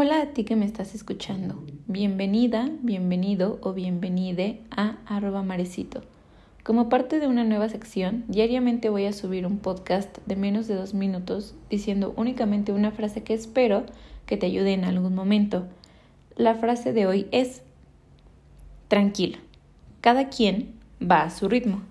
Hola a ti que me estás escuchando. Bienvenida, bienvenido o bienvenide a arroba marecito. Como parte de una nueva sección, diariamente voy a subir un podcast de menos de dos minutos diciendo únicamente una frase que espero que te ayude en algún momento. La frase de hoy es, tranquila, cada quien va a su ritmo.